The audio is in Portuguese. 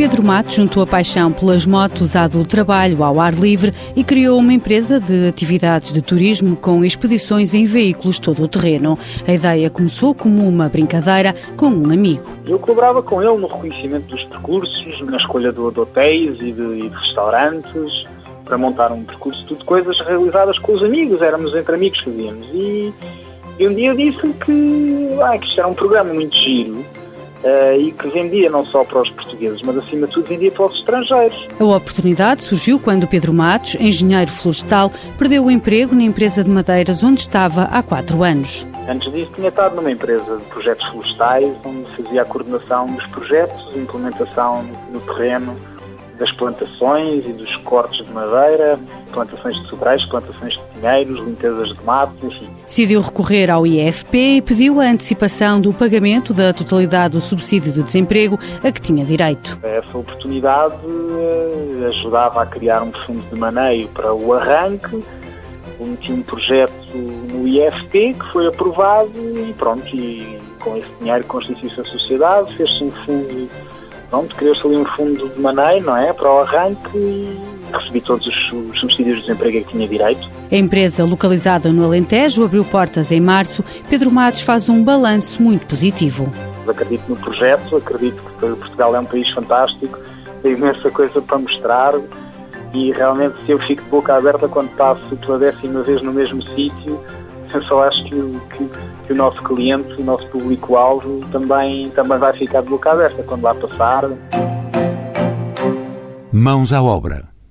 Pedro Matos juntou a paixão pelas motos à do trabalho ao ar livre e criou uma empresa de atividades de turismo com expedições em veículos todo o terreno. A ideia começou como uma brincadeira com um amigo. Eu colaborava com ele no reconhecimento dos percursos, na escolha de, hotéis e de, e de restaurantes, para montar um percurso, tudo coisas realizadas com os amigos, éramos entre amigos que fazíamos. E, e um dia disse que, ah, que isto era um programa muito giro Uh, e que vendia não só para os portugueses, mas acima de tudo vendia para os estrangeiros. A oportunidade surgiu quando Pedro Matos, engenheiro florestal, perdeu o emprego na empresa de madeiras onde estava há quatro anos. Antes disso tinha estado numa empresa de projetos florestais, onde fazia a coordenação dos projetos, implementação no terreno das plantações e dos cortes de madeira, plantações de sobreiros, plantações de pinheiros, limpezas de matos, enfim. Decidiu recorrer ao IFP e pediu a antecipação do pagamento da totalidade do subsídio de desemprego a que tinha direito. Essa oportunidade eh, ajudava a criar um fundo de maneio para o arranque, meti um projeto no IFP que foi aprovado e pronto, e com esse dinheiro constituiu-se a sociedade, fez-se um fundo pronto, criou-se ali um fundo de maneio, não é, para o arranque e recebi todos os, os subsídios de desemprego que tinha direito. A empresa, localizada no Alentejo, abriu portas em março. Pedro Matos faz um balanço muito positivo. Acredito no projeto, acredito que Portugal é um país fantástico, tem imensa coisa para mostrar e realmente se eu fico de boca aberta quando passo pela décima vez no mesmo sítio, eu só acho que, que, que o nosso cliente, o nosso público-alvo também, também vai ficar de boca aberta quando lá passar. Mãos à obra.